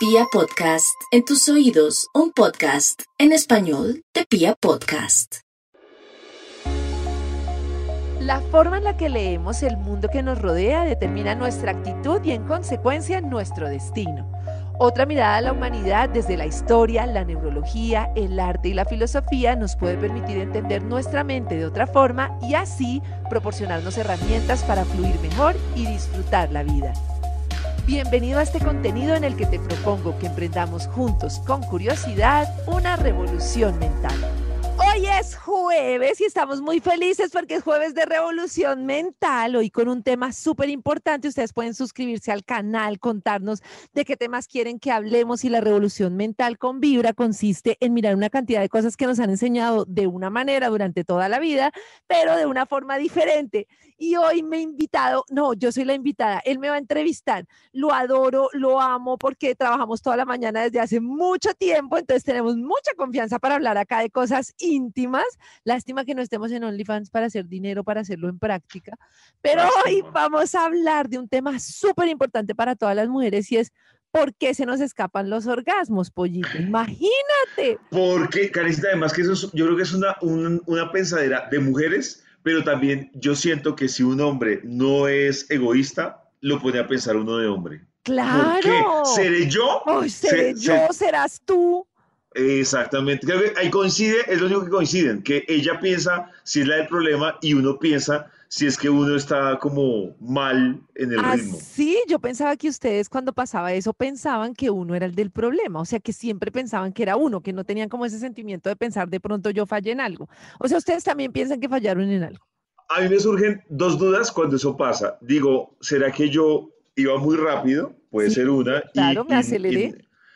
Pia Podcast, en tus oídos, un podcast en español de Pia Podcast. La forma en la que leemos el mundo que nos rodea determina nuestra actitud y en consecuencia nuestro destino. Otra mirada a la humanidad desde la historia, la neurología, el arte y la filosofía nos puede permitir entender nuestra mente de otra forma y así proporcionarnos herramientas para fluir mejor y disfrutar la vida. Bienvenido a este contenido en el que te propongo que emprendamos juntos con curiosidad una revolución mental. Hoy es jueves y estamos muy felices porque es jueves de revolución mental. Hoy con un tema súper importante. Ustedes pueden suscribirse al canal, contarnos de qué temas quieren que hablemos. Y la revolución mental con Vibra consiste en mirar una cantidad de cosas que nos han enseñado de una manera durante toda la vida, pero de una forma diferente. Y hoy me he invitado, no, yo soy la invitada, él me va a entrevistar. Lo adoro, lo amo porque trabajamos toda la mañana desde hace mucho tiempo, entonces tenemos mucha confianza para hablar acá de cosas íntimas. Lástima que no estemos en OnlyFans para hacer dinero, para hacerlo en práctica. Pero hoy vamos a hablar de un tema súper importante para todas las mujeres y es ¿Por qué se nos escapan los orgasmos, pollito? Imagínate. Porque, Carecita, además que eso yo creo que es una, una pensadera de mujeres, pero también yo siento que si un hombre no es egoísta, lo pone a pensar uno de hombre. Claro. ¿Seré yo? ¿Seré yo? ¿Serás tú? Exactamente. Creo que ahí coincide, es lo único que coinciden, que ella piensa si es la del problema y uno piensa si es que uno está como mal en el ah, ritmo. Sí, yo pensaba que ustedes cuando pasaba eso pensaban que uno era el del problema, o sea, que siempre pensaban que era uno, que no tenían como ese sentimiento de pensar de pronto yo fallé en algo. O sea, ustedes también piensan que fallaron en algo. A mí me surgen dos dudas cuando eso pasa. Digo, ¿será que yo iba muy rápido? Puede ser una. Claro, me aceleré.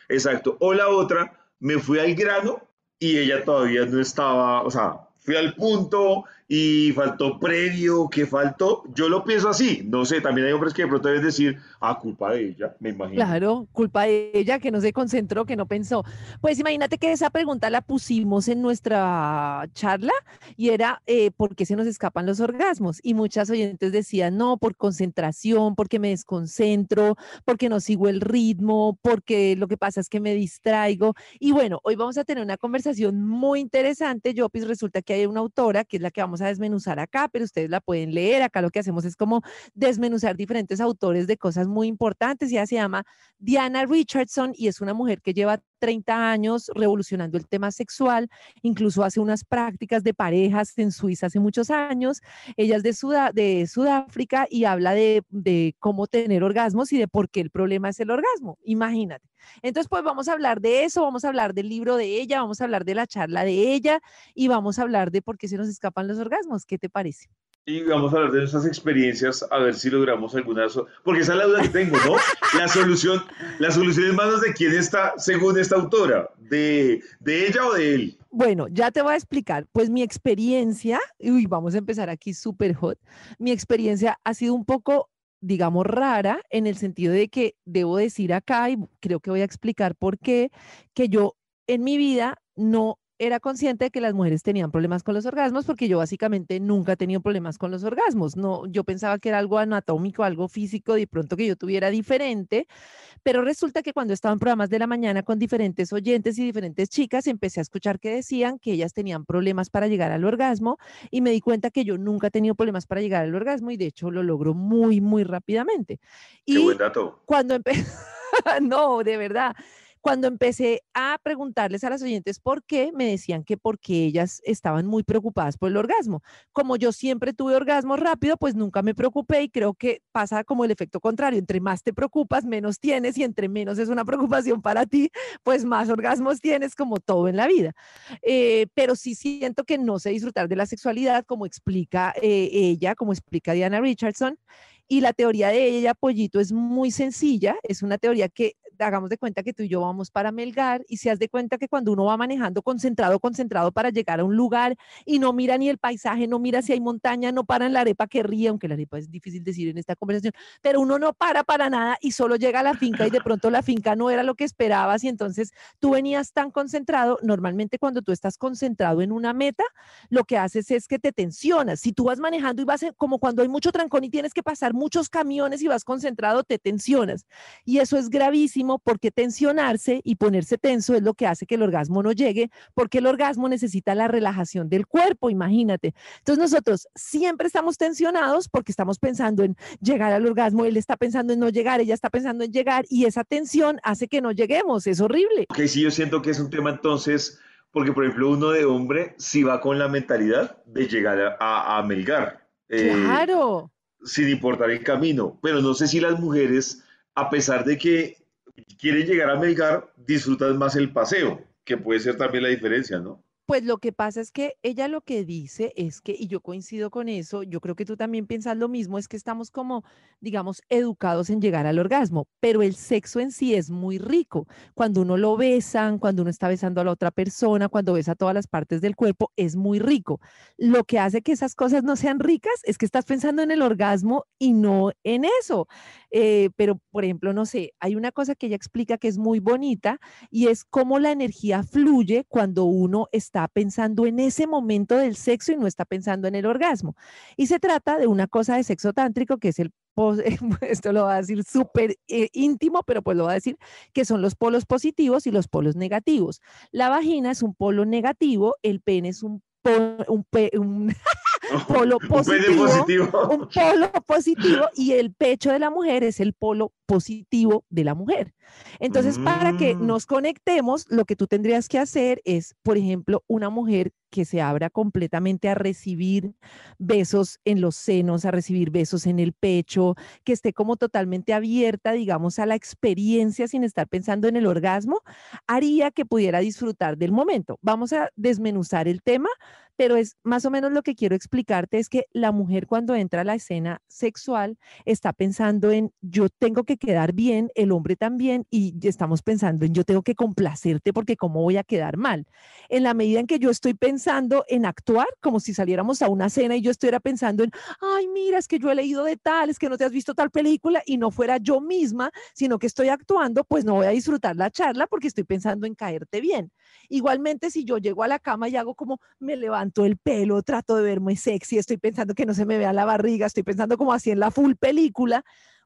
exacto. O la otra, me fui al grano y ella todavía no estaba, o sea, fui al punto y faltó previo, ¿qué faltó? Yo lo pienso así, no sé, también hay hombres que de pronto deben decir, ah, culpa de ella, me imagino. Claro, culpa de ella que no se concentró, que no pensó. Pues imagínate que esa pregunta la pusimos en nuestra charla y era, eh, ¿por qué se nos escapan los orgasmos? Y muchas oyentes decían, no, por concentración, porque me desconcentro, porque no sigo el ritmo, porque lo que pasa es que me distraigo. Y bueno, hoy vamos a tener una conversación muy interesante. Yo, pues resulta que hay una autora que es la que vamos a desmenuzar acá, pero ustedes la pueden leer. Acá lo que hacemos es como desmenuzar diferentes autores de cosas muy importantes. Ella se llama Diana Richardson y es una mujer que lleva 30 años revolucionando el tema sexual, incluso hace unas prácticas de parejas en Suiza hace muchos años. Ella es de, Sudáfrica y habla de, de cómo tener orgasmos y de por qué el problema es el orgasmo. Imagínate. Entonces, pues vamos a hablar de eso, vamos a hablar del libro de ella, vamos a hablar de la charla de ella y vamos a hablar de por qué se nos escapan los orgasmos. ¿Qué te parece? Y vamos a hablar de nuestras experiencias, a ver si logramos alguna, porque esa es la duda que tengo, ¿no? La solución, la solución en manos de quién está, según esta autora, de, de ella o de él. Bueno, ya te voy a explicar. Pues mi experiencia, uy, vamos a empezar aquí súper hot. Mi experiencia ha sido un poco, digamos, rara en el sentido de que debo decir acá, y creo que voy a explicar por qué, que yo en mi vida no era consciente de que las mujeres tenían problemas con los orgasmos porque yo básicamente nunca he tenido problemas con los orgasmos. No, yo pensaba que era algo anatómico, algo físico, de pronto que yo tuviera diferente, pero resulta que cuando estaba en programas de la mañana con diferentes oyentes y diferentes chicas, empecé a escuchar que decían que ellas tenían problemas para llegar al orgasmo y me di cuenta que yo nunca he tenido problemas para llegar al orgasmo y de hecho lo logro muy, muy rápidamente. Qué buen dato. Cuando empecé, no, de verdad cuando empecé a preguntarles a las oyentes por qué, me decían que porque ellas estaban muy preocupadas por el orgasmo. Como yo siempre tuve orgasmo rápido, pues nunca me preocupé y creo que pasa como el efecto contrario. Entre más te preocupas, menos tienes y entre menos es una preocupación para ti, pues más orgasmos tienes como todo en la vida. Eh, pero sí siento que no sé disfrutar de la sexualidad como explica eh, ella, como explica Diana Richardson. Y la teoría de ella, Pollito, es muy sencilla. Es una teoría que hagamos de cuenta que tú y yo vamos para Melgar y se has de cuenta que cuando uno va manejando concentrado, concentrado para llegar a un lugar y no mira ni el paisaje, no mira si hay montaña, no para en la arepa que ríe, aunque la arepa es difícil decir en esta conversación, pero uno no para para nada y solo llega a la finca y de pronto la finca no era lo que esperabas y entonces tú venías tan concentrado, normalmente cuando tú estás concentrado en una meta, lo que haces es que te tensionas. Si tú vas manejando y vas como cuando hay mucho trancón y tienes que pasar muchos camiones y vas concentrado, te tensionas. Y eso es gravísimo íntimo, porque tensionarse y ponerse tenso es lo que hace que el orgasmo no llegue, porque el orgasmo necesita la relajación del cuerpo, imagínate. Entonces nosotros siempre estamos tensionados porque estamos pensando en llegar al orgasmo, él está pensando en no llegar, ella está pensando en llegar y esa tensión hace que no lleguemos, es horrible. Ok, sí, yo siento que es un tema entonces, porque por ejemplo uno de hombre sí va con la mentalidad de llegar a, a Melgar. eh, claro. Sin importar el camino, pero no sé si las mujeres, a pesar de que quieren llegar a Melgar, disfrutan más el paseo, que puede ser también la diferencia, ¿no? Pues lo que pasa es que ella lo que dice es que, y yo coincido con eso, yo creo que tú también piensas lo mismo, es que estamos como, digamos, educados en llegar al orgasmo, pero el sexo en sí es muy rico. Cuando uno lo besan, cuando uno está besando a la otra persona, cuando besa todas las partes del cuerpo, es muy rico. Lo que hace que esas cosas no sean ricas es que estás pensando en el orgasmo y no en eso. Eh, pero, por ejemplo, no sé, hay una cosa que ella explica que es muy bonita y es cómo la energía fluye cuando uno está está pensando en ese momento del sexo y no está pensando en el orgasmo. Y se trata de una cosa de sexo tántrico que es el esto lo va a decir súper eh, íntimo, pero pues lo va a decir que son los polos positivos y los polos negativos. La vagina es un polo negativo, el pene es un, un, un polo positivo, un polo positivo y el pecho de la mujer es el polo positivo de la mujer. Entonces, para que mm. nos conectemos, lo que tú tendrías que hacer es, por ejemplo, una mujer que se abra completamente a recibir besos en los senos, a recibir besos en el pecho, que esté como totalmente abierta, digamos, a la experiencia sin estar pensando en el orgasmo, haría que pudiera disfrutar del momento. Vamos a desmenuzar el tema, pero es más o menos lo que quiero explicarte es que la mujer cuando entra a la escena sexual está pensando en yo tengo que quedar bien, el hombre también, y estamos pensando en yo tengo que complacerte porque cómo voy a quedar mal. En la medida en que yo estoy pensando en actuar, como si saliéramos a una cena y yo estuviera pensando en, ay, mira, es que yo he leído de tal, es que no te has visto tal película y no fuera yo misma, sino que estoy actuando, pues no voy a disfrutar la charla porque estoy pensando en caerte bien. Igualmente, si yo llego a la cama y hago como me levanto el pelo, trato de verme sexy, estoy pensando que no se me vea la barriga, estoy pensando como así en la full película,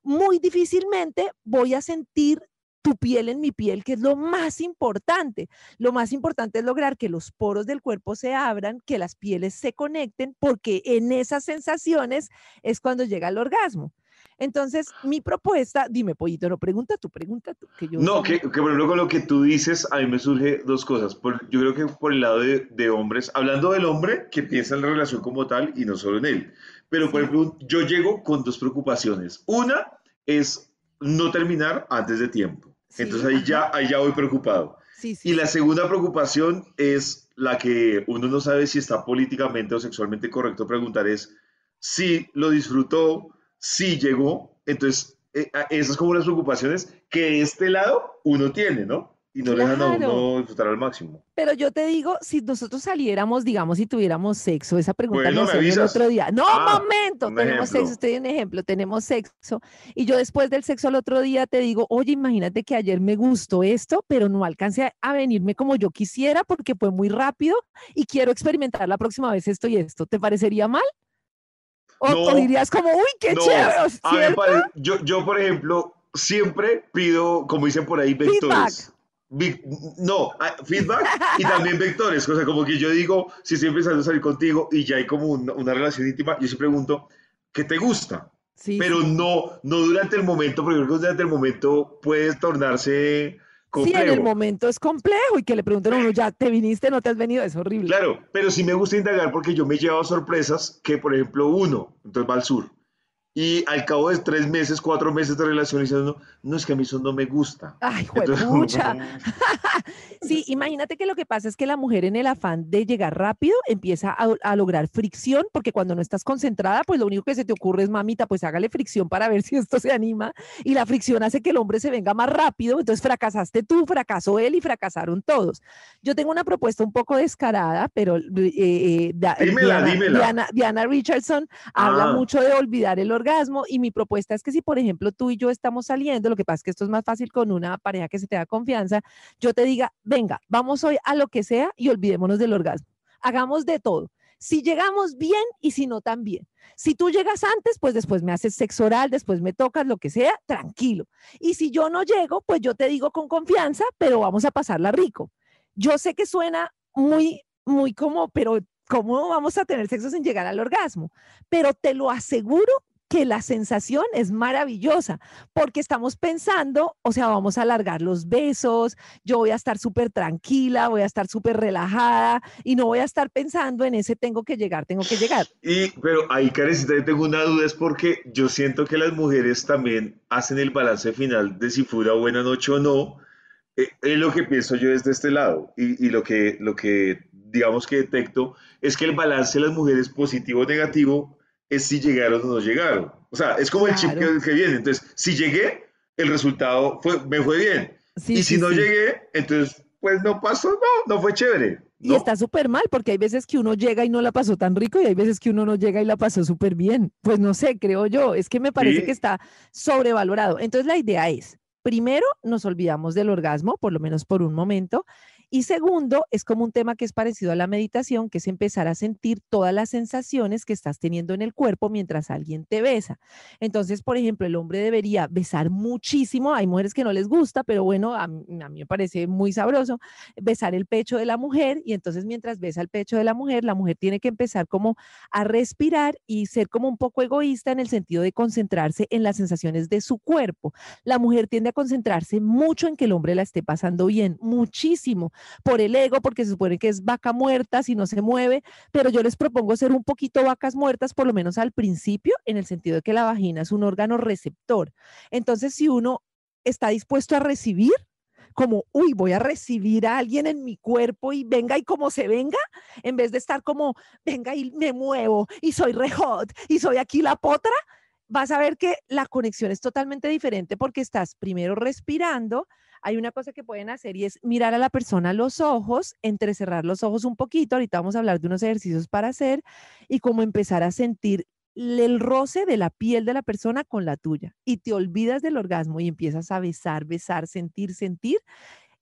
muy difícilmente voy a sentir tu piel en mi piel, que es lo más importante. Lo más importante es lograr que los poros del cuerpo se abran, que las pieles se conecten, porque en esas sensaciones es cuando llega el orgasmo. Entonces, mi propuesta, dime, Pollito, no pregunta tú, pregunta tú. Que yo no, que, que por ejemplo, con lo que tú dices, a mí me surge dos cosas. yo creo que por el lado de, de, hombres, hablando del hombre que piensa en la relación como tal y no solo en él. Pero, por ejemplo, yo llego con dos preocupaciones. Una es no terminar antes de tiempo. Entonces ahí ya, ahí ya voy preocupado. y la segunda preocupación es la que uno no sabe si está políticamente o sexualmente correcto preguntar es si lo disfrutó, si llegó. Entonces, eh, esas como las preocupaciones que de este lado uno tiene, ¿no? Y no le dejan a uno disfrutar al máximo. Pero yo te digo, si nosotros saliéramos, digamos, si tuviéramos sexo, esa pregunta me hacía el otro día. No, ah, momento, tenemos sexo, estoy en ejemplo, tenemos sexo. Y yo después del sexo al otro día te digo, oye, imagínate que ayer me gustó esto, pero no alcancé a venirme como yo quisiera porque fue muy rápido y quiero experimentar la próxima vez esto y esto. ¿Te parecería mal? O, dirías como, uy, qué chévere. yo, yo, por ejemplo, siempre pido, como dicen por ahí, vectores no, ah, feedback y también vectores, o sea, como que yo digo, si estoy empezando a salir contigo y ya hay como una, relación íntima, yo sí pregunto, ¿qué te gusta? Pero no, no durante el momento, porque durante el momento puede tornarse complejo. Sí, en el momento es complejo y que le pregunten a uno, ya te viniste, no te has venido, es horrible. Claro, pero sí me gusta indagar porque yo me he llevado sorpresas que, por ejemplo, uno, entonces va al sur, y al cabo de tres meses, cuatro meses de relación, diciendo, no, es que a mí eso no me gusta. Ay, juepucha. sí, imagínate que lo que pasa es que la mujer en el afán de llegar rápido empieza a, lograr fricción, porque cuando no estás concentrada, pues lo único que se te ocurre es, mamita, pues hágale fricción para ver si esto se anima. Y la fricción hace que el hombre se venga más rápido. Entonces fracasaste tú, fracasó él y fracasaron todos. Yo tengo una propuesta un poco descarada, pero eh, eh, dímela, Diana, Diana, Richardson habla ah. mucho de olvidar el orgasmo y mi propuesta es que si, por ejemplo, tú y yo estamos saliendo, lo que pasa es que esto es más fácil con una pareja que se te da confianza, yo te diga, venga, vamos hoy a lo que sea y olvidémonos del orgasmo. Hagamos de todo Si llegamos bien y si no también. Si tú llegas antes, pues después me haces sexo oral, después me tocas, lo que sea, tranquilo. Y si yo no llego, pues yo te digo con confianza, pero vamos a pasarla rico. Yo sé que suena muy, muy como, pero ¿cómo vamos a tener sexo sin llegar al orgasmo? Pero te lo aseguro que la sensación es maravillosa, porque estamos pensando, o sea, vamos a alargar los besos, yo voy a estar súper tranquila, voy a estar súper relajada y no voy a estar pensando en ese tengo que llegar, tengo que llegar. Y, pero ahí, Karencita, yo tengo una duda, es porque yo siento que las mujeres también hacen el balance final de si fue una buena noche o no. Eh, es lo que pienso yo desde este lado y, y lo, que, lo que, digamos que detecto, es que el balance de las mujeres positivo o negativo es si llegaron o no llegaron. O sea, es como el chip que, viene. Entonces, si llegué, el resultado fue, me fue bien. y si no llegué, entonces, pues no pasó, no, no fue chévere. Y está súper mal, porque hay veces que uno llega y no la pasó tan rico y hay veces que uno no llega y la pasó súper bien. Pues no sé, creo yo, es que me parece que está sobrevalorado. Entonces la idea es, primero nos olvidamos del orgasmo, por lo menos por un momento, y segundo, es como un tema que es parecido a la meditación, que es empezar a sentir todas las sensaciones que estás teniendo en el cuerpo mientras alguien te besa. Entonces, por ejemplo, el hombre debería besar muchísimo. Hay mujeres que no les gusta, pero bueno, a, mí me parece muy sabroso besar el pecho de la mujer y entonces mientras besa el pecho de la mujer, la mujer tiene que empezar como a respirar y ser como un poco egoísta en el sentido de concentrarse en las sensaciones de su cuerpo. La mujer tiende a concentrarse mucho en que el hombre la esté pasando bien, muchísimo por el ego, porque se supone que es vaca muerta si no se mueve, pero yo les propongo ser un poquito vacas muertas, por lo menos al principio, en el sentido de que la vagina es un órgano receptor. Entonces, si uno está dispuesto a recibir, como, uy, voy a recibir a alguien en mi cuerpo y venga y como se venga, en vez de estar como, venga y me muevo y soy re hot y soy aquí la potra, vas a ver que la conexión es totalmente diferente porque estás primero respirando, hay una cosa que pueden hacer y es mirar a la persona los ojos, entrecerrar los ojos un poquito, ahorita vamos a hablar de unos ejercicios para hacer y como empezar a sentir el roce de la piel de la persona con la tuya y te olvidas del orgasmo y empiezas a besar, besar, sentir, sentir.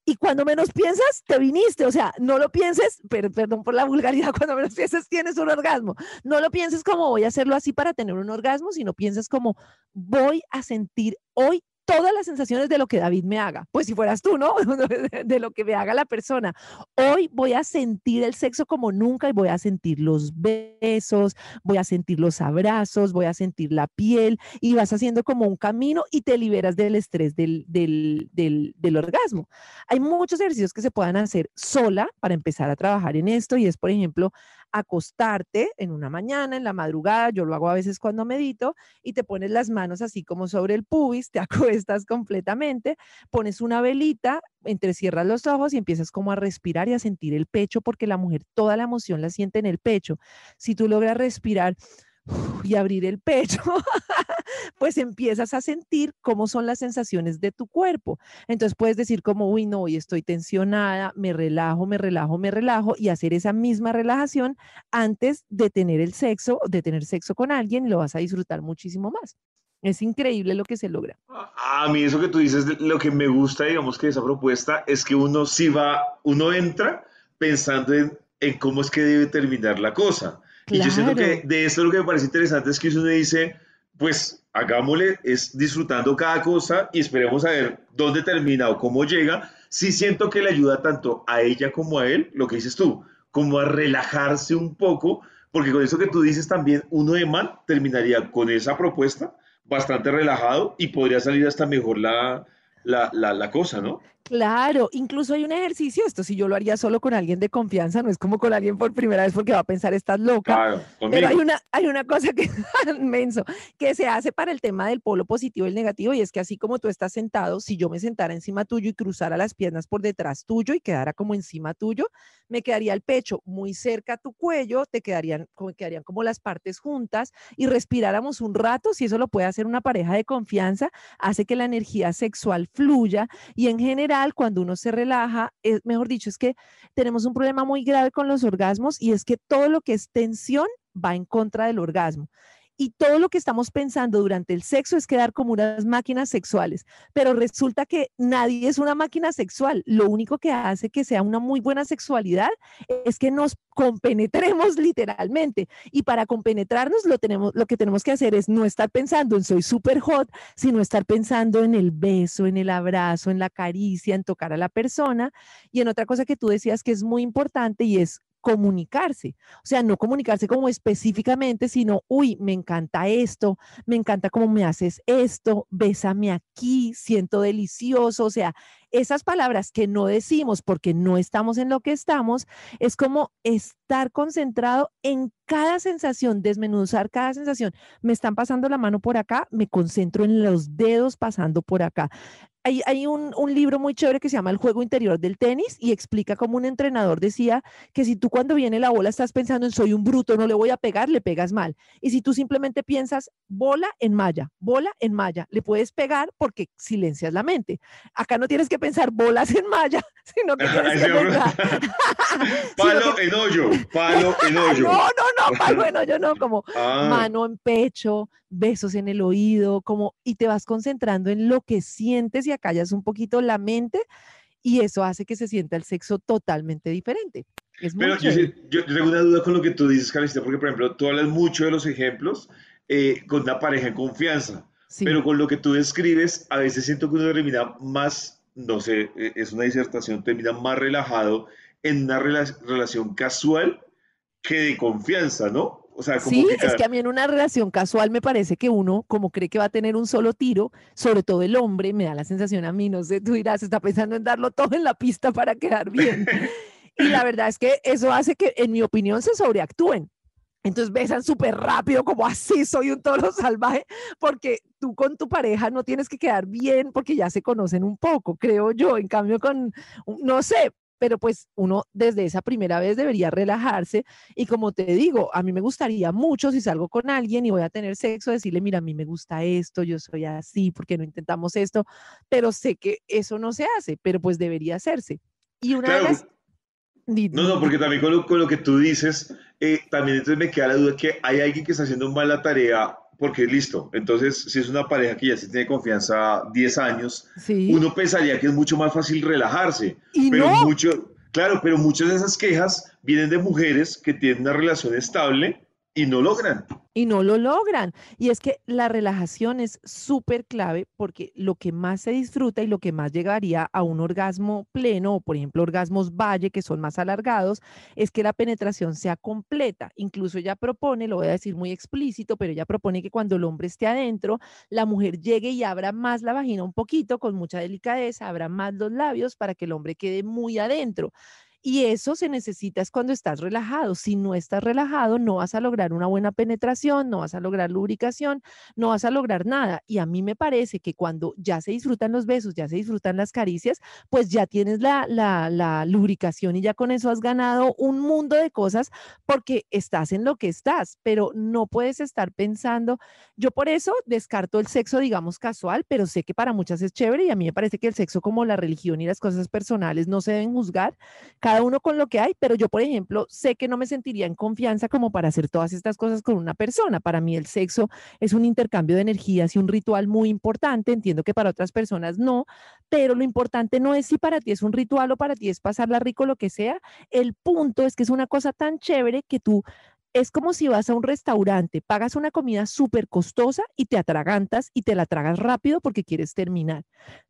Y cuando menos piensas, te viniste. O sea, no lo pienses, pero, perdón por la vulgaridad, cuando menos piensas, tienes un orgasmo. No lo pienses como voy a hacerlo así para tener un orgasmo, sino piensas como voy a sentir hoy todas las sensaciones de lo que David me haga. Pues si fueras tú, ¿no? De lo que me haga la persona. Hoy voy a sentir el sexo como nunca y voy a sentir los besos, voy a sentir los abrazos, voy a sentir la piel y vas haciendo como un camino y te liberas del estrés del, del, del, del orgasmo. Hay muchos ejercicios que se puedan hacer sola para empezar a trabajar en esto y es, por ejemplo, acostarte en una mañana, en la madrugada, yo lo hago a veces cuando medito, y te pones las manos así como sobre el pubis, te acuestas completamente, pones una velita, entrecierras los ojos y empiezas como a respirar y a sentir el pecho, porque la mujer toda la emoción la siente en el pecho. Si tú logras respirar y abrir el pecho, pues empiezas a sentir cómo son las sensaciones de tu cuerpo. Entonces puedes decir como, uy, no, hoy estoy tensionada, me relajo, me relajo, me relajo y hacer esa misma relajación antes de tener el sexo, de tener sexo con alguien, lo vas a disfrutar muchísimo más. Es increíble lo que se logra. A mí eso que tú dices, lo que me gusta, digamos que esa propuesta es que uno sí va, uno entra pensando en, en cómo es que debe terminar la cosa. Y yo siento que de esto lo que me parece interesante es que uno dice, pues hagámosle, es disfrutando cada cosa y esperemos a ver dónde termina o cómo llega. Sí siento que le ayuda tanto a ella como a él, lo que dices tú, como a relajarse un poco, porque con eso que tú dices también, uno de man terminaría con esa propuesta bastante relajado y podría salir hasta mejor la, la, la, la cosa, ¿no? Claro, incluso hay un ejercicio, esto si yo lo haría solo con alguien de confianza, no es como con alguien por primera vez porque va a pensar estás loca. Claro, pero hay una, hay una cosa que menso, que se hace para el tema del polo positivo y el negativo, y es que así como tú estás sentado, si yo me sentara encima tuyo y cruzara las piernas por detrás tuyo y quedara como encima tuyo, me quedaría el pecho muy cerca a tu cuello, te quedarían, como, quedarían como las partes juntas y respiráramos un rato, si eso lo puede hacer una pareja de confianza, hace que la energía sexual fluya y en general cuando uno se relaja, es, mejor dicho, es que tenemos un problema muy grave con los orgasmos y es que todo lo que es tensión va en contra del orgasmo. Y todo lo que estamos pensando durante el sexo es quedar como unas máquinas sexuales, pero resulta que nadie es una máquina sexual. Lo único que hace que sea una muy buena sexualidad es que nos compenetremos literalmente. Y para compenetrarnos lo, que tenemos que hacer es no estar pensando en soy super hot, sino estar pensando en el beso, en el abrazo, en la caricia, en tocar a la persona. Y en otra cosa que tú decías que es muy importante y es comunicarse. O sea, no comunicarse como específicamente, sino, uy, me encanta esto, me encanta cómo me haces esto, bésame aquí, siento delicioso. O sea, esas palabras que no decimos porque no estamos en lo que estamos, es como estar concentrado en cada sensación, desmenuzar cada sensación. Me están pasando la mano por acá, me concentro en los dedos pasando por acá hay, un, libro muy chévere que se llama El juego interior del tenis y explica cómo un entrenador decía que si tú cuando viene la bola estás pensando en soy un bruto, no le voy a pegar, le pegas mal. Y si tú simplemente piensas bola en malla, bola en malla, le puedes pegar porque silencias la mente. Acá no tienes que pensar bolas en malla, sino que tienes que pensar... palo en hoyo, palo en hoyo. No, no, no, palo en hoyo, no, como ah. mano en pecho, besos en el oído, como, y te vas concentrando en lo que sientes y acallas un poquito la mente y eso hace que se sienta el sexo totalmente diferente. Pero yo, tengo una duda con lo que tú dices, Carlista, porque por ejemplo, tú hablas mucho de los ejemplos eh, con una pareja en confianza, pero con lo que tú describes, a veces siento que uno termina más, no sé, e, es una disertación, termina más relajado en una relación casual que de confianza, ¿no? Sí, es que a mí en una relación casual me parece que uno, como cree que va a tener un solo tiro, sobre todo el hombre, me da la sensación a mí, no sé, tú dirás, está pensando en darlo todo en la pista para quedar bien. y la verdad es que eso hace que, en mi opinión, se sobreactúen. Entonces besan súper rápido, como así soy un toro salvaje, porque tú con tu pareja no tienes que quedar bien porque ya se conocen un poco, creo yo. En cambio, con, no sé, pero pues uno desde esa primera vez debería relajarse y como te digo, a mí me gustaría mucho si salgo con alguien y voy a tener sexo, decirle, mira, a mí me gusta esto, yo soy así, porque no intentamos esto? Pero sé que eso no se hace, pero pues debería hacerse. Y una vez... No, no, porque también con lo, con lo que tú dices, eh, también entonces me queda la duda que hay alguien que está haciendo mal la tarea porque listo, entonces si es una pareja que ya se tiene confianza 10 años, uno pensaría que es mucho más fácil relajarse. ¿Y pero no? mucho, claro, pero muchas de esas quejas vienen de mujeres que tienen una relación estable y no logran. Y no lo logran. Y es que la relajación es súper clave porque lo que más se disfruta y lo que más llegaría a un orgasmo pleno, o por ejemplo orgasmos valle, que son más alargados, es que la penetración sea completa. Incluso ella propone, lo voy a decir muy explícito, pero ella propone que cuando el hombre esté adentro, la mujer llegue y abra más la vagina un poquito, con mucha delicadeza, abra más los labios para que el hombre quede muy adentro. Y eso se necesita es cuando estás relajado. Si no estás relajado, no vas a lograr una buena penetración, no vas a lograr lubricación, no vas a lograr nada. Y a mí me parece que cuando ya se disfrutan los besos, ya se disfrutan las caricias, pues ya tienes la, la, lubricación y ya con eso has ganado un mundo de cosas porque estás en lo que estás, pero no puedes estar pensando. Yo por eso descarto el sexo, digamos, casual, pero sé que para muchas es chévere y a mí me parece que el sexo como la religión y las cosas personales no se deben juzgar. Cada uno con lo que hay, pero yo, por ejemplo, sé que no me sentiría en confianza como para hacer todas estas cosas con una persona. Para mí el sexo es un intercambio de energías y un ritual muy importante. Entiendo que para otras personas no, pero lo importante no es si para ti es un ritual o para ti es pasarla rico, lo que sea. El punto es que es una cosa tan chévere que tú es como si vas a un restaurante, pagas una comida súper costosa y te atragantas y te la tragas rápido porque quieres terminar.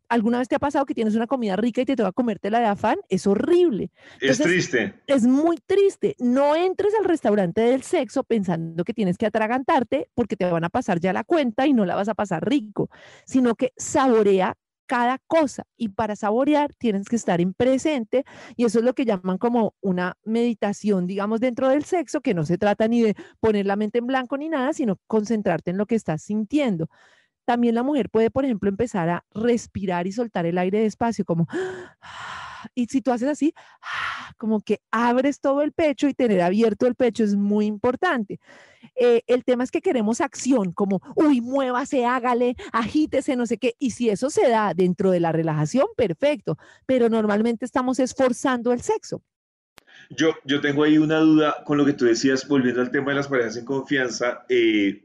¿Alguna vez te ha pasado que tienes una comida rica y te toca comértela de afán? Es horrible. es triste. Es muy triste. No entres al restaurante del sexo pensando que tienes que atragantarte porque te van a pasar ya la cuenta y no la vas a pasar rico, sino que saborea cada cosa y para saborear tienes que estar en presente y eso es lo que llaman como una meditación, digamos, dentro del sexo, que no se trata ni de poner la mente en blanco ni nada, sino concentrarte en lo que estás sintiendo. También la mujer puede, por ejemplo, empezar a respirar y soltar el aire despacio, como y si tú haces así, como que abres todo el pecho y tener abierto el pecho es muy importante. Eh, el tema es que queremos acción, como, uy, muévase, hágale, agítese, no sé qué. Y si eso se da dentro de la relajación, perfecto, pero normalmente estamos esforzando el sexo. Yo, yo tengo ahí una duda con lo que tú decías, volviendo al tema de las parejas en confianza. Eh,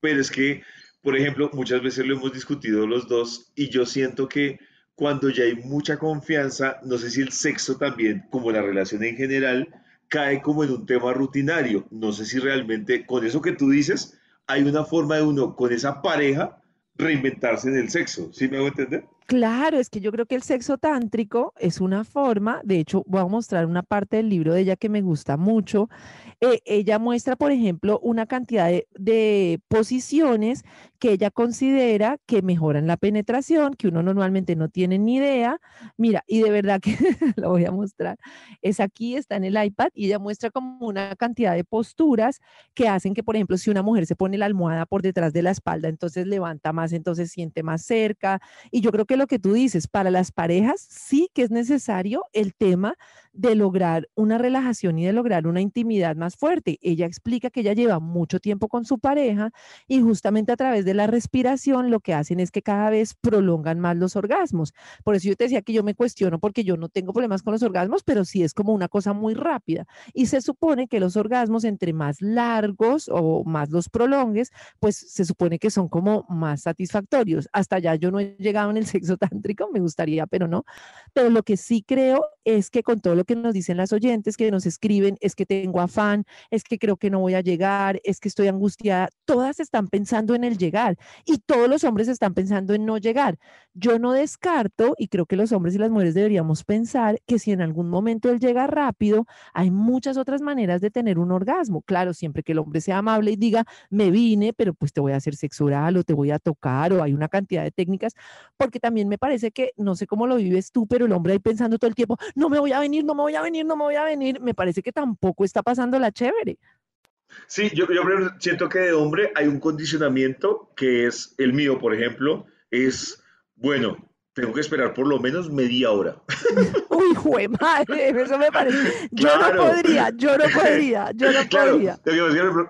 pero es que, por ejemplo, muchas veces lo hemos discutido los dos y yo siento que cuando ya hay mucha confianza, no sé si el sexo también, como la relación en general, cae como en un tema rutinario. No sé si realmente con eso que tú dices, hay una forma de uno con esa pareja reinventarse en el sexo. ¿Sí me hago entender? Claro, es que yo creo que el sexo tántrico es una forma, de hecho voy a mostrar una parte del libro de ella que me gusta mucho. Eh, ella muestra, por ejemplo, una cantidad de, de, posiciones que ella considera que mejoran la penetración, que uno normalmente no tiene ni idea. Mira, y de verdad que lo voy a mostrar. Es aquí, está en el iPad, y ella muestra como una cantidad de posturas que hacen que, por ejemplo, si una mujer se pone la almohada por detrás de la espalda, entonces levanta más, entonces siente más cerca. Y yo creo que lo que tú dices, para las parejas sí que es necesario el tema de lograr una relajación y de lograr una intimidad más fuerte. Ella explica que ella lleva mucho tiempo con su pareja y justamente a través de la respiración lo que hacen es que cada vez prolongan más los orgasmos. Por eso yo te decía que yo me cuestiono porque yo no tengo problemas con los orgasmos, pero sí es como una cosa muy rápida. Y se supone que los orgasmos entre más largos o más los prolongues, pues se supone que son como más satisfactorios. Hasta allá yo no he llegado en el sexo tántrico, me gustaría, pero no. Pero lo que sí creo es que con todo lo que nos dicen las oyentes, que nos escriben, es que tengo afán, es que creo que no voy a llegar, es que estoy angustiada, todas están pensando en el llegar y todos los hombres están pensando en no llegar. Yo no descarto, y creo que los hombres y las mujeres deberíamos pensar que si en algún momento él llega rápido, hay muchas otras maneras de tener un orgasmo. Claro, siempre que el hombre sea amable y diga, me vine, pero pues te voy a hacer sexo oral o te voy a tocar o hay una cantidad de técnicas, porque también me parece que, no sé cómo lo vives tú, pero el hombre ahí pensando todo el tiempo, no me voy a venir, no me voy a venir, no me voy a venir, me parece que tampoco está pasando la chévere. Sí, yo, yo siento que de hombre hay un condicionamiento que es el mío, por ejemplo, es, bueno, tengo que esperar por lo menos media hora. Uy, jue madre, eso me parece. Yo no podría, yo no podría, yo no podría.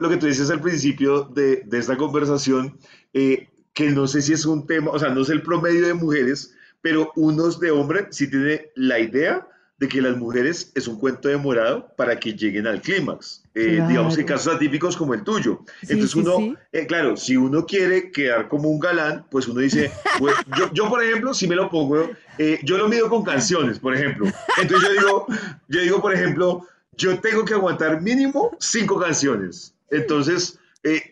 Lo que tú dices al principio de, de esta conversación, eh, que no sé si es un tema, o sea, no es el promedio de mujeres, pero unos de hombre sí tiene la idea de que las mujeres es un cuento demorado para que lleguen al clímax. Eh, digamos que casos atípicos como el tuyo. Entonces uno, eh, claro, si uno quiere quedar como un galán, pues uno dice, pues, yo, yo, por ejemplo, si me lo pongo, eh, yo lo mido con canciones, por ejemplo. Entonces yo digo, yo digo, por ejemplo, yo tengo que aguantar mínimo cinco canciones. Entonces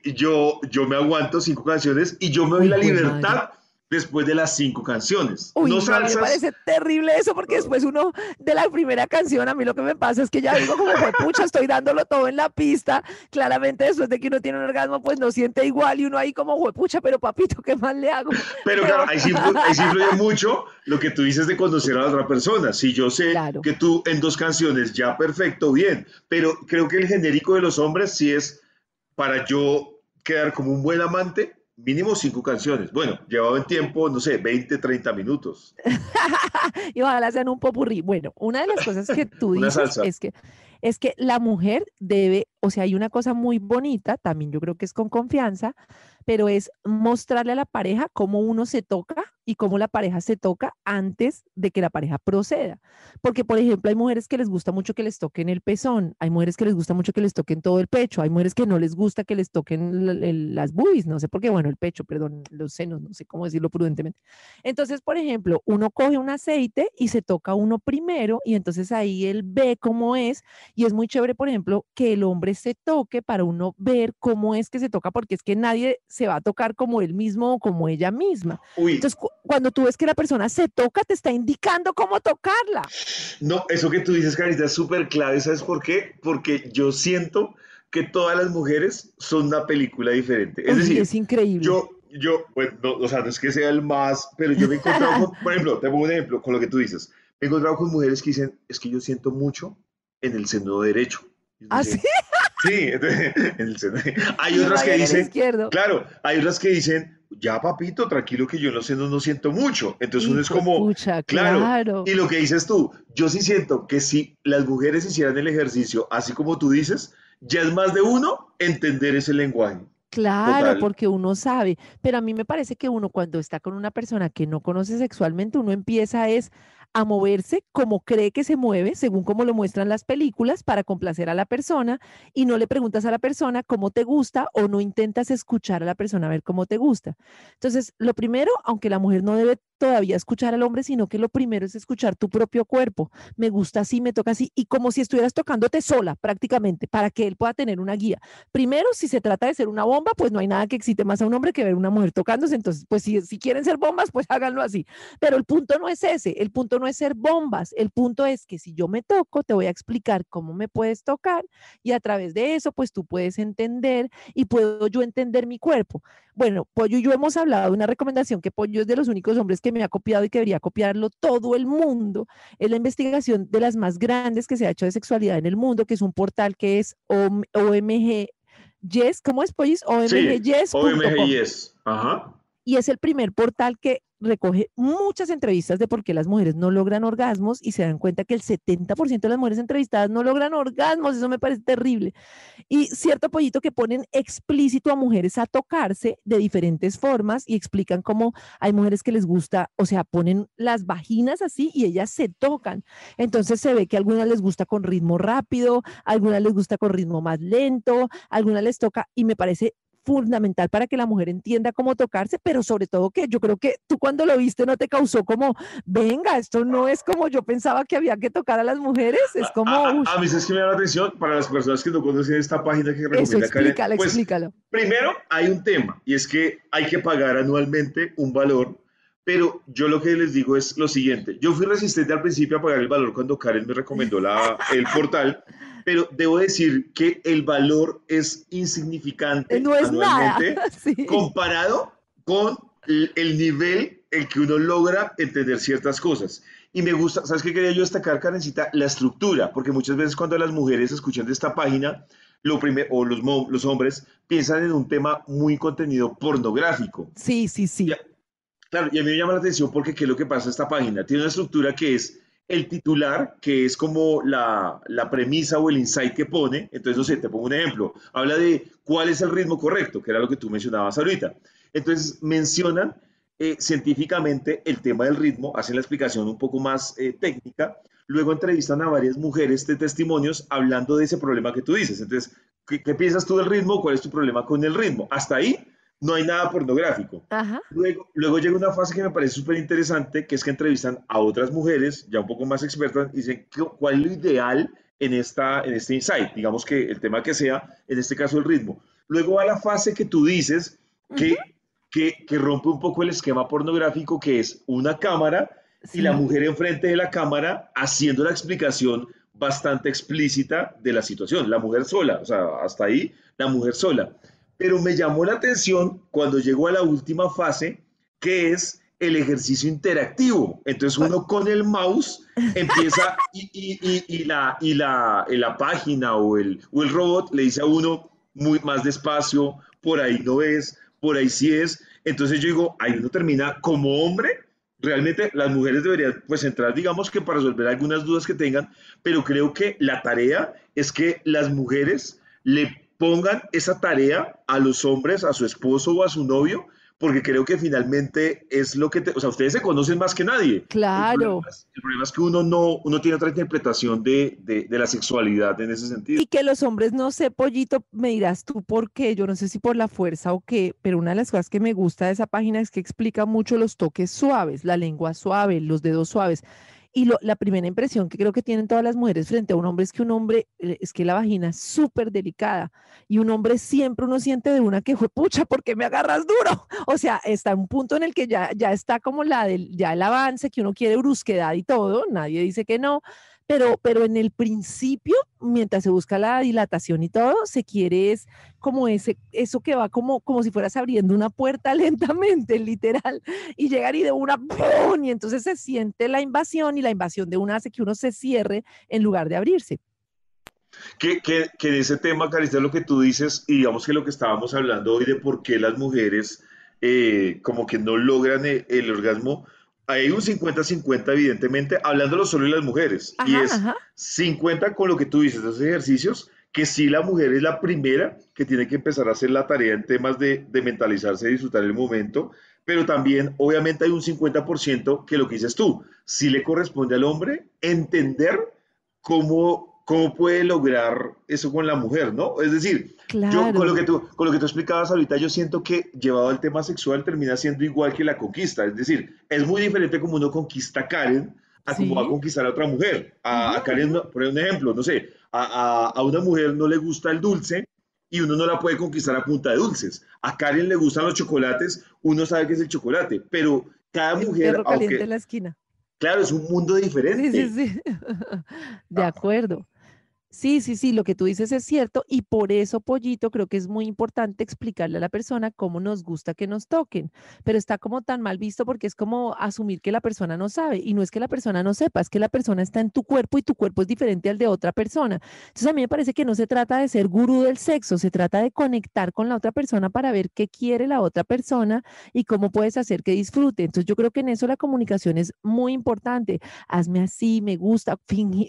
yo, yo me aguanto cinco canciones y yo me doy la libertad después de las cinco canciones. Uy, no, me parece terrible eso porque después uno de la primera canción, a mí lo que me pasa es que ya digo como, pucha, estoy dándolo todo en la pista. Claramente después de que uno tiene un orgasmo, pues no siente igual y uno ahí como, pucha, pero papito, ¿qué más le hago? Pero claro, ahí sí, influye mucho lo que tú dices de conocer a la otra persona. Si yo sé que tú en dos canciones ya perfecto, bien, pero creo que el genérico de los hombres sí es para yo quedar como un buen amante, mínimo cinco canciones. Bueno, llevaba en tiempo, no sé, 20, 30 minutos. y ojalá sean un popurrí. Bueno, una de las cosas que tú dices es que es que la mujer debe, o sea, hay una cosa muy bonita, también yo creo que es con confianza, pero es mostrarle a la pareja cómo uno se toca y cómo la pareja se toca antes de que la pareja proceda. Porque, por ejemplo, hay mujeres que les gusta mucho que les toquen el pezón, hay mujeres que les gusta mucho que les toquen todo el pecho, hay mujeres que no les gusta que les toquen las boobies, no sé por qué, bueno, el pecho, perdón, los senos, no sé cómo decirlo prudentemente. Entonces, por ejemplo, uno coge un aceite y se toca uno primero y entonces ahí él ve cómo es y es muy chévere, por ejemplo, que el hombre se toque para uno ver cómo es que se toca, porque es que nadie se va a tocar como él mismo o como ella misma. Entonces, cuando tú ves que la persona se toca, te está indicando cómo tocarla. No, eso que tú dices, Carita, es súper clave. ¿Sabes por qué? Porque yo siento que todas las mujeres son una película diferente. Es decir, es increíble. Yo, yo, pues, no, o sea, no es que sea el más, pero yo me he encontrado con, por ejemplo, te pongo un ejemplo con lo que tú dices. Me he encontrado con mujeres que dicen, es que yo siento mucho en el seno derecho. ¿Ah, sí? Sí, hay otras que dicen, claro, hay otras que dicen, ya papito, tranquilo que yo en los senos no siento mucho. Entonces uno es como, claro. Y lo que dices tú, yo sí siento que si las mujeres hicieran el ejercicio así como tú dices, ya es más de uno entender ese lenguaje. Claro, porque uno sabe, pero a mí me parece que uno cuando está con una persona que no conoce sexualmente, uno empieza es a moverse como cree que se mueve, según como lo muestran las películas, para complacer a la persona y no le preguntas a la persona cómo te gusta o no intentas escuchar a la persona a ver cómo te gusta. Entonces, lo primero, aunque la mujer no debe todavía escuchar al hombre, sino que lo primero es escuchar tu propio cuerpo. Me gusta así, me toca así, y como si estuvieras tocándote sola prácticamente, para que él pueda tener una guía. Primero, si se trata de ser una bomba, pues no hay nada que excite más a un hombre que ver una mujer tocándose, entonces, pues si, si quieren ser bombas, pues háganlo así. Pero el punto no es ese, el punto no es ser bombas, el punto es que si yo me toco, te voy a explicar cómo me puedes tocar y a través de eso, pues tú puedes entender y puedo yo entender mi cuerpo. Bueno, Pollo y yo hemos hablado de una recomendación que Pollo es de los únicos hombres que me ha copiado y que debería copiarlo todo el mundo. Es la investigación de las más grandes que se ha hecho de sexualidad en el mundo, que es un portal que es OMG Yes, ¿cómo es, Pollis? OMG Yes. OMG Yes. Ajá. Y es el primer portal que recoge muchas entrevistas de por qué las mujeres no logran orgasmos y se dan cuenta que el 70% de las mujeres entrevistadas no logran orgasmos, eso me parece terrible. Y cierto pollito que ponen explícito a mujeres a tocarse de diferentes formas y explican cómo hay mujeres que les gusta, o sea, ponen las vaginas así y ellas se tocan. Entonces se ve que a algunas les gusta con ritmo rápido, a algunas les gusta con ritmo más lento, a algunas les toca y me parece fundamental para que la mujer entienda cómo tocarse, pero sobre todo que yo creo que tú cuando lo viste no te causó como, venga, esto no es como yo pensaba que había que tocar a las mujeres, es como... A, mí es que me da la atención para las personas que no conocen esta página que recomienda Eso, explícalo, pues, explícalo. Primero, hay un tema y es que hay que pagar anualmente un valor pero yo lo que les digo es lo siguiente. Yo fui resistente al principio a pagar el valor cuando Karen me recomendó la, el portal, pero debo decir que el valor es insignificante no es nada. comparado con el, nivel en que uno logra entender ciertas cosas. Y me gusta, ¿sabes qué quería yo destacar, Karencita? La estructura, porque muchas veces cuando las mujeres escuchan de esta página, lo primero, o los, los hombres piensan en un tema muy contenido pornográfico. Sí, sí, sí. Claro, y a mí me llama la atención porque qué es lo que pasa esta página. Tiene una estructura que es el titular, que es como la, la, premisa o el insight que pone. Entonces, no sé, te pongo un ejemplo. Habla de cuál es el ritmo correcto, que era lo que tú mencionabas ahorita. Entonces, mencionan eh, científicamente el tema del ritmo, hacen la explicación un poco más eh, técnica. Luego entrevistan a varias mujeres de testimonios hablando de ese problema que tú dices. Entonces, ¿qué, ¿qué, piensas tú del ritmo? ¿Cuál es tu problema con el ritmo? Hasta ahí no hay nada pornográfico. Luego, luego llega una fase que me parece súper interesante, que es que entrevistan a otras mujeres, ya un poco más expertas, y dicen cuál es lo ideal en, esta, en este insight, digamos que el tema que sea, en este caso el ritmo. Luego va la fase que tú dices, que, que, que, rompe un poco el esquema pornográfico, que es una cámara y la mujer enfrente de la cámara haciendo la explicación bastante explícita de la situación, la mujer sola, o sea, hasta ahí, la mujer sola pero me llamó la atención cuando llegó a la última fase, que es el ejercicio interactivo. Entonces uno con el mouse empieza y, la, y la, la, página o el, o el robot le dice a uno muy más despacio, por ahí no es, por ahí sí es. Entonces yo digo, ahí uno termina como hombre. Realmente las mujeres deberían pues entrar, digamos que para resolver algunas dudas que tengan, pero creo que la tarea es que las mujeres le pongan esa tarea a los hombres, a su esposo o a su novio, porque creo que finalmente es lo que, te, o sea, ustedes se conocen más que nadie. Claro. El problema es, que uno no, uno tiene otra interpretación de, de, de, la sexualidad en ese sentido. Y que los hombres, no sé, pollito, me dirás tú por qué, yo no sé si por la fuerza o qué, pero una de las cosas que me gusta de esa página es que explica mucho los toques suaves, la lengua suave, los dedos suaves. Y la primera impresión que creo que tienen todas las mujeres frente a un hombre es que un hombre, eh, es que la vagina es súper delicada y un hombre siempre uno siente de una que fue pucha, porque me agarras duro? O sea, está un punto en el que ya, ya está como la del, ya el avance, que uno quiere brusquedad y todo, nadie dice que no, pero, pero en el principio, mientras se busca la dilatación y todo, se quiere es como ese, eso que va como, como si fueras abriendo una puerta lentamente, literal, y llegar y de una ¡pum! y entonces se siente la invasión y la invasión de una hace que uno se cierre en lugar de abrirse. Que, que, que en ese tema, Carista, lo que tú dices, y digamos que lo que estábamos hablando hoy de por qué las mujeres eh, como que no logran el orgasmo, hay un 50-50 evidentemente, hablándolo solo de las mujeres, y es 50 con lo que tú dices, de esos ejercicios, que sí la mujer es la primera que tiene que empezar a hacer la tarea en temas de, de mentalizarse y disfrutar el momento, pero también obviamente hay un 50% que lo que dices tú, sí le corresponde al hombre entender cómo, cómo puede lograr eso con la mujer, ¿no? Es decir, yo con lo, que tú, con lo que tú explicabas ahorita, yo siento que llevado al tema sexual termina siendo igual que la conquista, es decir, es muy diferente como uno conquista a Karen a cómo va a conquistar a otra mujer. A, Karen, por un ejemplo, no sé, a, a una mujer no le gusta el dulce, y uno no la puede conquistar a punta de dulces. A Karen le gustan los chocolates, uno sabe que es el chocolate, pero cada mujer... Perro caliente en la esquina. Claro, es un mundo diferente. Sí, sí, sí. De acuerdo. Sí, sí, sí, lo que tú dices es cierto y por eso, Pollito, creo que es muy importante explicarle a la persona cómo nos gusta que nos toquen, pero está como tan mal visto porque es como asumir que la persona no sabe y no es que la persona no sepa, es que la persona está en tu cuerpo y tu cuerpo es diferente al de otra persona. Entonces a mí me parece que no se trata de ser gurú del sexo, se trata de conectar con la otra persona para ver qué quiere la otra persona y cómo puedes hacer que disfrute. Entonces yo creo que en eso la comunicación es muy importante. Hazme así, me gusta,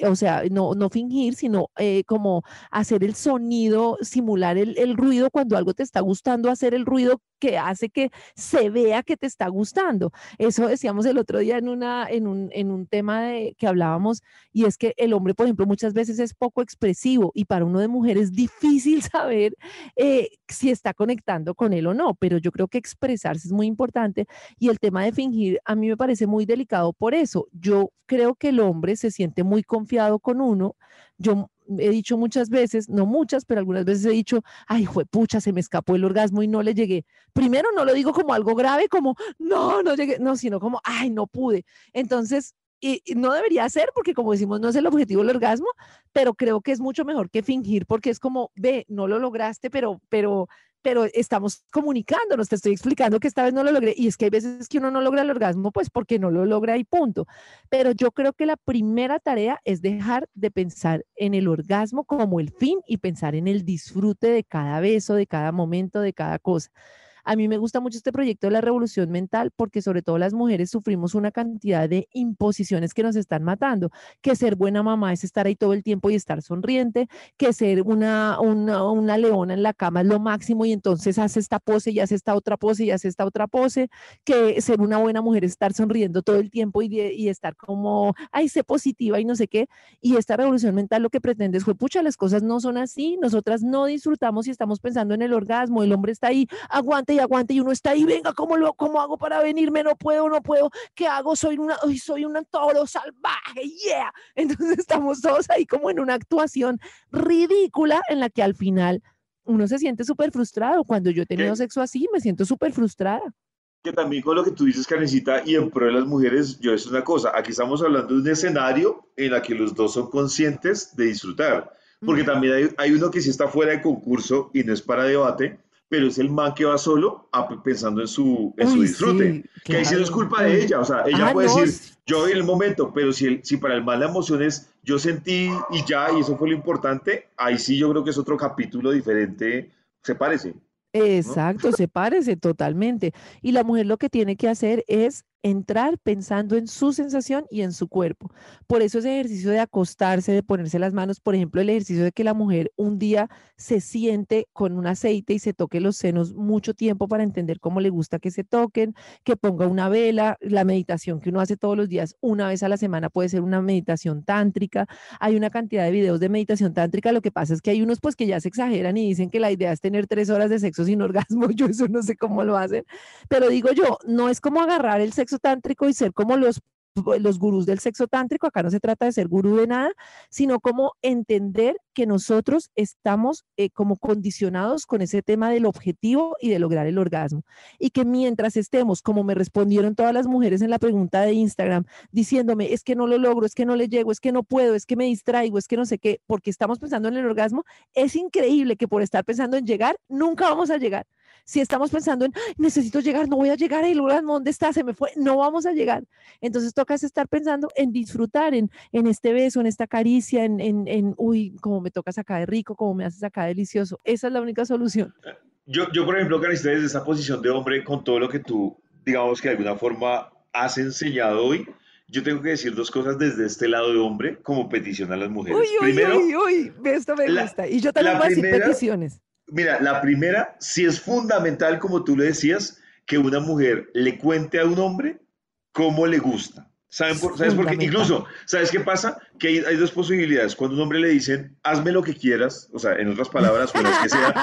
o sea, no, no fingir, sino eh, como hacer el sonido, simular el, el, ruido cuando algo te está gustando, hacer el ruido que hace que se vea que te está gustando. Eso decíamos el otro día en, una, en, un, en un tema de, que hablábamos, y es que el hombre, por ejemplo, muchas veces es poco expresivo y para uno de mujer es difícil saber eh, si está conectando con él o no, pero yo creo que expresarse es muy importante y el tema de fingir a mí me parece muy delicado por eso. Yo creo que el hombre se siente muy confiado con uno. Yo he dicho muchas veces, no muchas, pero algunas veces he dicho, ay, pucha, se me escapó el orgasmo y no le llegué. Primero no lo digo como algo grave, como, no, no llegué, no, sino como, ay, no pude. Entonces, y, no debería ser porque como decimos no es el objetivo del orgasmo, pero creo que es mucho mejor que fingir porque es como, ve, no lo lograste, pero, pero pero estamos comunicándonos, te estoy explicando que esta vez no lo logré y es que hay veces que uno no logra el orgasmo pues porque no lo logra y punto. Pero yo creo que la primera tarea es dejar de pensar en el orgasmo como el fin y pensar en el disfrute de cada beso, de cada momento, de cada cosa. A mí me gusta mucho este proyecto de la revolución mental porque sobre todo las mujeres sufrimos una cantidad de imposiciones que nos están matando, que ser buena mamá es estar ahí todo el tiempo y estar sonriente, que ser una, una, leona en la cama es lo máximo y entonces hace esta pose y hace esta otra pose y hace esta otra pose, que ser una buena mujer es estar sonriendo todo el tiempo y, estar como, ay, sé positiva y no sé qué. Y esta revolución mental lo que pretende es, pucha, las cosas no son así, nosotras no disfrutamos y estamos pensando en el orgasmo, el hombre está ahí, aguante y aguante y uno está ahí, venga, ¿cómo, lo, cómo hago para venirme? No puedo, no puedo, ¿qué hago? Soy una, soy un toro salvaje, yeah. Entonces estamos todos ahí como en una actuación ridícula en la que al final uno se siente súper frustrado. Cuando yo he tenido sexo así, me siento súper frustrada. Que también con lo que tú dices, Karencita, y en pro de las mujeres, yo es una cosa, aquí estamos hablando de un escenario en la que los dos son conscientes de disfrutar, porque también hay, hay uno que sí está fuera de concurso y no es para debate, pero es el man que va solo pensando en su, en su disfrute. que ahí sí no es culpa de ella, o sea, ella ah, puede decir, yo en el momento, pero si, si para el man la emoción es, yo sentí y ya, y eso fue lo importante, ahí sí yo creo que es otro capítulo diferente, se parece. Exacto, se parece totalmente. Y la mujer lo que tiene que hacer es entrar pensando en su sensación y en su cuerpo. Por eso ese ejercicio de acostarse, de ponerse las manos, por ejemplo, el ejercicio de que la mujer un día se siente con un aceite y se toque los senos mucho tiempo para entender cómo le gusta que se toquen, que ponga una vela, la meditación que uno hace todos los días, una vez a la semana puede ser una meditación tántrica. Hay una cantidad de videos de meditación tántrica, lo que pasa es que hay unos pues que ya se exageran y dicen que la idea es tener tres horas de sexo sin orgasmo, yo eso no sé cómo lo hacen, pero digo yo, no es como agarrar el sexo tántrico y ser como los los gurús del sexo tántrico, acá no se trata de ser gurú de nada, sino como entender que nosotros estamos eh, como condicionados con ese tema del objetivo y de lograr el orgasmo. Y que mientras estemos, como me respondieron todas las mujeres en la pregunta de Instagram, diciéndome, es que no lo logro, es que no le llego, es que no puedo, es que me distraigo, es que no sé qué, porque estamos pensando en el orgasmo, es increíble que por estar pensando en llegar, nunca vamos a llegar. Si estamos pensando en, necesito llegar, no voy a llegar, el orgasmo, ¿dónde está? Se me fue, no vamos a llegar. Entonces toca estar pensando en disfrutar, en, en este beso, en esta caricia, en, en, en, uy, cómo me toca sacar de rico, cómo me hace sacar delicioso. Esa es la única solución. Yo, yo por ejemplo, Carista, desde esa posición de hombre, con todo lo que tú, digamos que de alguna forma has enseñado hoy, yo tengo que decir dos cosas desde este lado de hombre como petición a las mujeres. Uy, uy, Primero, uy, uy, esto me gusta. Y yo también voy a decir peticiones. Mira, la primera, si es fundamental, como tú lo decías, que una mujer le cuente a un hombre cómo le gusta. ¿Saben por, ¿Sabes por qué? Incluso, ¿sabes qué pasa? Que hay, hay, dos posibilidades. Cuando un hombre le dicen, hazme lo que quieras, o sea, en otras palabras, o las que sea,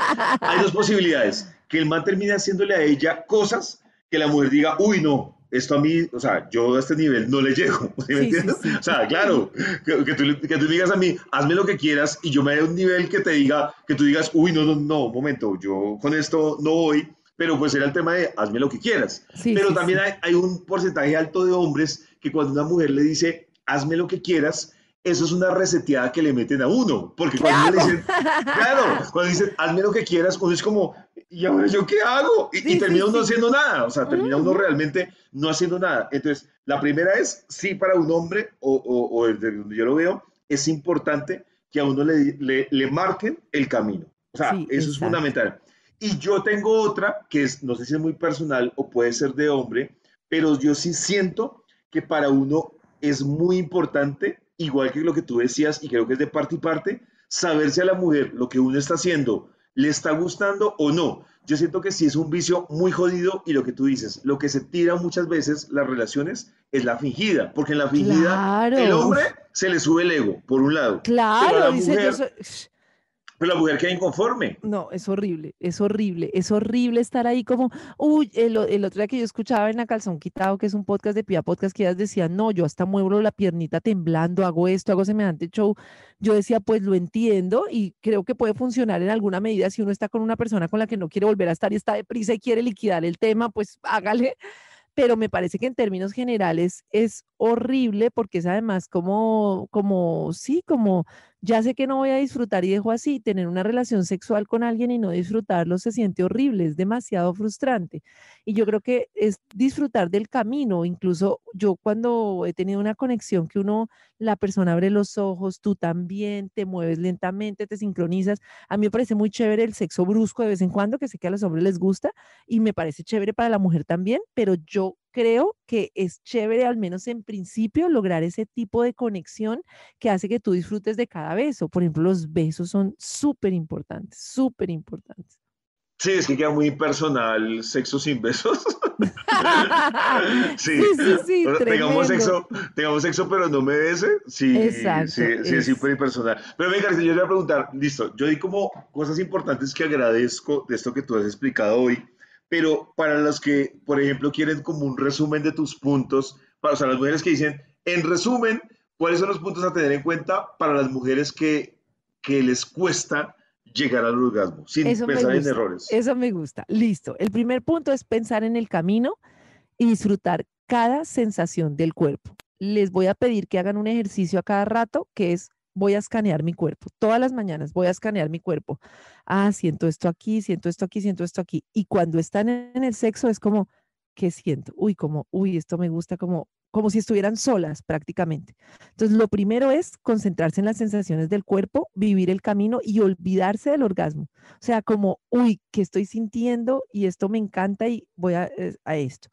hay dos posibilidades. Que el man termine haciéndole a ella cosas que la mujer diga, uy, no, esto a mí, o sea, yo a este nivel no le llego, ¿me entiendes? O sea, claro, que, que, tú, que, tú, digas a mí, hazme lo que quieras y yo me dé un nivel que te diga, que tú digas, uy, no, no, no, un momento, yo con esto no voy, pero pues era el tema de hazme lo que quieras. pero también hay, hay un porcentaje alto de hombres que cuando una mujer le dice, hazme lo que quieras, eso es una reseteada que le meten a uno. Porque cuando le dicen, claro, cuando dicen, hazme lo que quieras, uno es como, ¿y ahora yo qué hago? Y, termina uno haciendo nada. O sea, termina uno realmente no haciendo nada. Entonces, la primera es, sí, para un hombre, o, o, o desde donde yo lo veo, es importante que a uno le, le, le marquen el camino. O sea, eso es fundamental. Y yo tengo otra que es, no sé si es muy personal o puede ser de hombre, pero yo sí siento que para uno es muy importante, igual que lo que tú decías, y creo que es de parte y parte, saber si a la mujer lo que uno está haciendo le está gustando o no. Yo siento que sí es un vicio muy jodido y lo que tú dices, lo que se tira muchas veces las relaciones es la fingida, porque en la fingida el hombre se le sube el ego, por un lado. Claro, dice yo pero la mujer queda inconforme. No, es horrible, es horrible, es horrible estar ahí como, uy, el, otro día que yo escuchaba en A Calzón Quitado, que es un podcast de Pia Podcast, que ellas decían, no, yo hasta muevo la piernita temblando, hago esto, hago semejante show. Yo decía, pues lo entiendo y creo que puede funcionar en alguna medida si uno está con una persona con la que no quiere volver a estar y está deprisa y quiere liquidar el tema, pues hágale pero me parece que en términos generales es horrible porque es además como, como, sí, como ya sé que no voy a disfrutar y dejo así, tener una relación sexual con alguien y no disfrutarlo se siente horrible, es demasiado frustrante. Y yo creo que es disfrutar del camino, incluso yo cuando he tenido una conexión que uno, la persona abre los ojos, tú también, te mueves lentamente, te sincronizas. A mí me parece muy chévere el sexo brusco de vez en cuando, que sé que a los hombres les gusta y me parece chévere para la mujer también, pero yo creo que es chévere, al menos en principio, lograr ese tipo de conexión que hace que tú disfrutes de cada beso. Por ejemplo, los besos son súper importantes, súper importantes. Sí, es que queda muy impersonal sexo sin besos. sí, sí, sí, tengamos sexo, tengamos sexo, pero no me bese. Sí, Exacto, sí, sí, es súper impersonal. Pero venga, yo te voy a preguntar, listo, yo di como cosas importantes que agradezco de esto que tú has explicado hoy pero para los que, por ejemplo, quieren como un resumen de tus puntos, para o sea, las mujeres que dicen, en resumen, ¿cuáles son los puntos a tener en cuenta para las mujeres que, que les cuesta llegar al orgasmo sin pensar en errores? Eso me gusta. Listo. El primer punto es pensar en el camino y disfrutar cada sensación del cuerpo. Les voy a pedir que hagan un ejercicio a cada rato, que es voy a escanear mi cuerpo. Todas las mañanas voy a escanear mi cuerpo. Ah, siento esto aquí, siento esto aquí, siento esto aquí. Y cuando están en el sexo es como, ¿qué siento? Uy, como, uy, esto me gusta como, como si estuvieran solas prácticamente. Entonces, lo primero es concentrarse en las sensaciones del cuerpo, vivir el camino y olvidarse del orgasmo. O sea, como, uy, ¿qué estoy sintiendo? Y esto me encanta y voy a, a esto.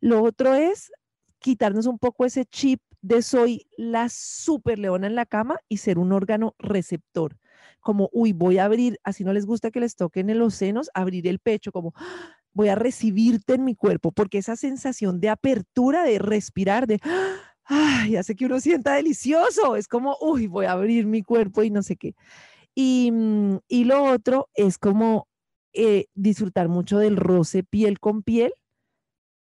Lo otro es quitarnos un poco ese chip de soy la super leona en la cama y ser un órgano receptor. Como, uy, voy a abrir, así no les gusta que les toquen en los senos, abrir el pecho, como, voy a recibirte en mi cuerpo, porque esa sensación de apertura, de respirar, de, ay, hace que uno sienta delicioso, es como, uy, voy a abrir mi cuerpo y no sé qué. Y, mm, y lo otro es como eh, disfrutar mucho del roce piel con piel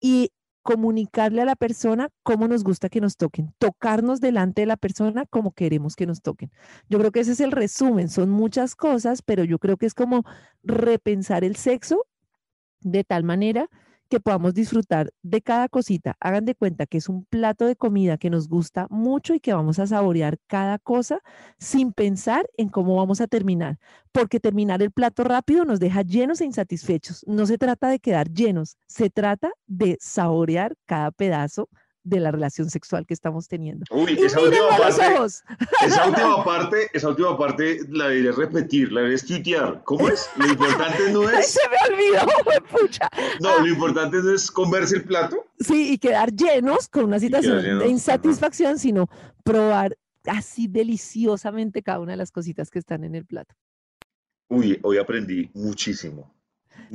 y comunicarle a la persona cómo nos gusta que nos toquen, tocarnos delante de la persona como queremos que nos toquen. Yo creo que ese es el resumen, son muchas cosas, pero yo creo que es como repensar el sexo de tal manera que podamos disfrutar de cada cosita. Hagan de cuenta que es un plato de comida que nos gusta mucho y que vamos a saborear cada cosa sin pensar en cómo vamos a terminar, porque terminar el plato rápido nos deja llenos e insatisfechos. No se trata de quedar llenos, se trata de saborear cada pedazo de la relación sexual que estamos teniendo. Uy, esa última, parte, esa última parte, esa última parte la debería repetir, la debería tuitear. ¿Cómo es? Lo importante no es... Se me olvidó, pucha. No, lo importante no es comerse el plato. Sí, y quedar llenos con una situación de insatisfacción, sino probar así deliciosamente cada una de las cositas que están en el plato. Uy, hoy aprendí muchísimo.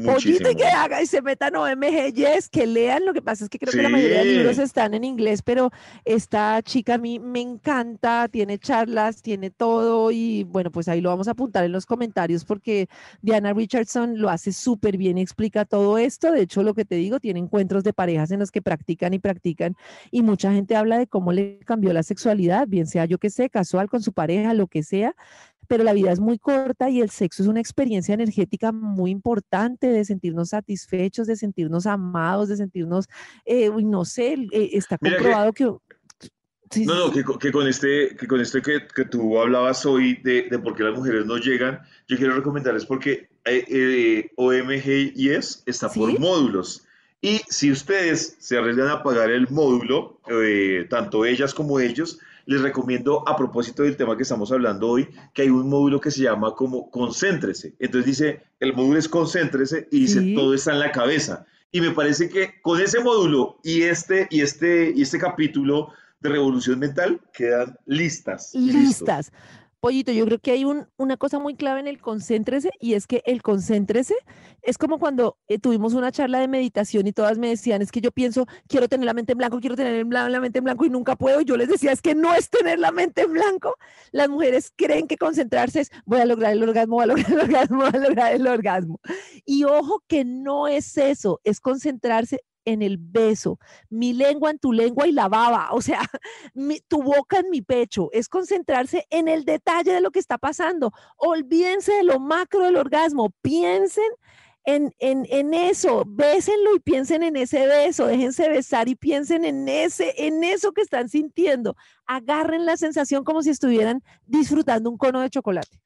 Pollito y que haga y se metan OMG, yes, que lean. Lo que pasa es que creo que la mayoría de libros están en inglés, pero esta chica a mí me encanta, tiene charlas, tiene todo y bueno, pues ahí lo vamos a apuntar en los comentarios porque Diana Richardson lo hace súper bien y explica todo esto. De hecho, lo que te digo, tiene encuentros de parejas en los que practican y practican y mucha gente habla de cómo le cambió la sexualidad, bien sea yo que sé, casual con su pareja, lo que sea, pero la vida es muy corta y el sexo es una experiencia energética muy importante de sentirnos satisfechos, de sentirnos amados, de sentirnos, eh, no sé, eh, está comprobado que... no, no, que, con este, que con este que, que tú hablabas hoy de, de, por qué las mujeres no llegan, yo quiero recomendarles porque eh, eh OMGIS está por módulos. Y si ustedes se arriesgan a pagar el módulo, tanto ellas como ellos, les recomiendo a propósito del tema que estamos hablando hoy, que hay un módulo que se llama como concéntrese. Entonces dice, el módulo es concéntrese y dice, todo está en la cabeza. Y me parece que con ese módulo y este, y este, y este capítulo de revolución mental quedan listas. Listas. Pollito, yo creo que hay una cosa muy clave en el concéntrese y es que el concéntrese es como cuando eh, tuvimos una charla de meditación y todas me decían, es que yo pienso, quiero tener la mente en blanco, quiero tener la mente en blanco y nunca puedo. Yo les decía, es que no es tener la mente en blanco. Las mujeres creen que concentrarse es, voy a lograr el orgasmo, voy a lograr el orgasmo, voy a lograr el orgasmo. Y ojo que no es eso, es concentrarse en el beso, mi lengua en tu lengua y la baba, o sea, tu boca en mi pecho, es concentrarse en el detalle de lo que está pasando. Olvídense de lo macro del orgasmo, piensen en, en, en, eso, bésenlo y piensen en ese beso, déjense besar y piensen en ese, en eso que están sintiendo. Agarren la sensación como si estuvieran disfrutando un cono de chocolate.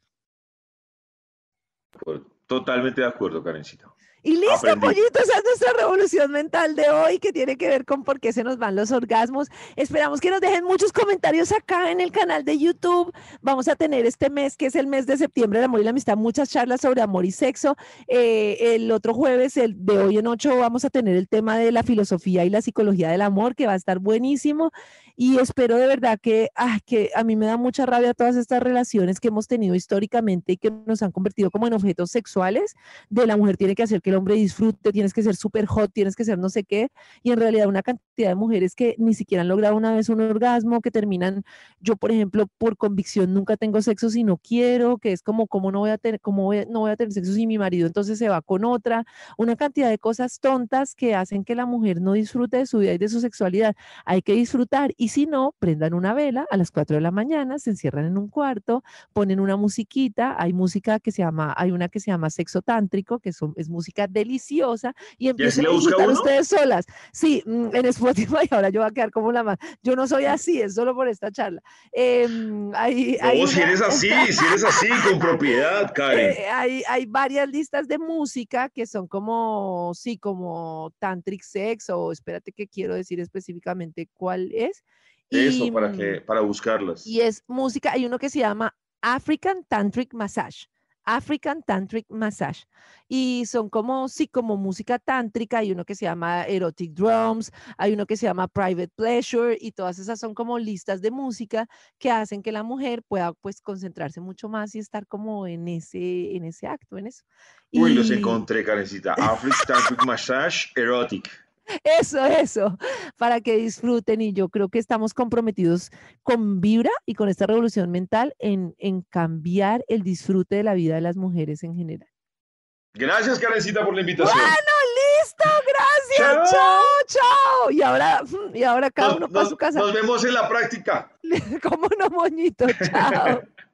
Totalmente de acuerdo, Karencita. Y listo, pollitos, esa es nuestra revolución mental de hoy que tiene que ver con por qué se nos van los orgasmos. Esperamos que nos dejen muchos comentarios acá en el canal de YouTube. Vamos a tener este mes, que es el mes de septiembre de amor y la amistad, muchas charlas sobre amor y sexo. Eh, el otro jueves, el de hoy en ocho, vamos a tener el tema de la filosofía y la psicología del amor, que va a estar buenísimo y espero de verdad que, ah, que a mí me da mucha rabia todas estas relaciones que hemos tenido históricamente y que nos han convertido como en objetos sexuales, de la mujer tiene que hacer que el hombre disfrute, tienes que ser súper hot, tienes que ser no sé qué, y en realidad una cantidad de mujeres que ni siquiera han logrado una vez un orgasmo, que terminan, yo por ejemplo, por convicción nunca tengo sexo si no quiero, que es como, como no voy a tener, como no voy a tener sexo si mi marido entonces se va con otra, una cantidad de cosas tontas que hacen que la mujer no disfrute de su vida y de su sexualidad. Hay que disfrutar y si no, prendan una vela a las 4 de la mañana, se encierran en un cuarto, ponen una musiquita, hay música que se llama, hay una que se llama sexo tántrico, que es música deliciosa, y empiezan a disfrutar ustedes solas. Sí, mm, en Spotify, ahora yo voy a quedar como la más. Yo no soy así, es solo por esta charla. Eh, hay, si eres así, si eres así, con propiedad, Karen. Eh, hay, hay varias listas de música que son como, sí, como tantric sex, o espérate que quiero decir específicamente cuál es. Eso, para, que, para buscarlas. Y es música, hay uno que se llama African Tantric Massage. African Tantric Massage. Y son como, sí, como música tántrica. Hay uno que se llama Erotic Drums, hay uno que se llama Private Pleasure y todas esas son como listas de música que hacen que la mujer pueda pues concentrarse mucho más y estar como en ese, en ese acto, en eso. Uy, los encontré, Karencita. African Tantric Massage Erotic. Eso, eso, para que disfruten y yo creo que estamos comprometidos con Vibra y con esta revolución mental en, en cambiar el disfrute de la vida de las mujeres en general. Gracias, Karencita, por la invitación. Bueno, listo, gracias. Chao, chao. Y ahora, y ahora cada uno para su casa. Nos vemos en la práctica. Como no, moñito. Chao.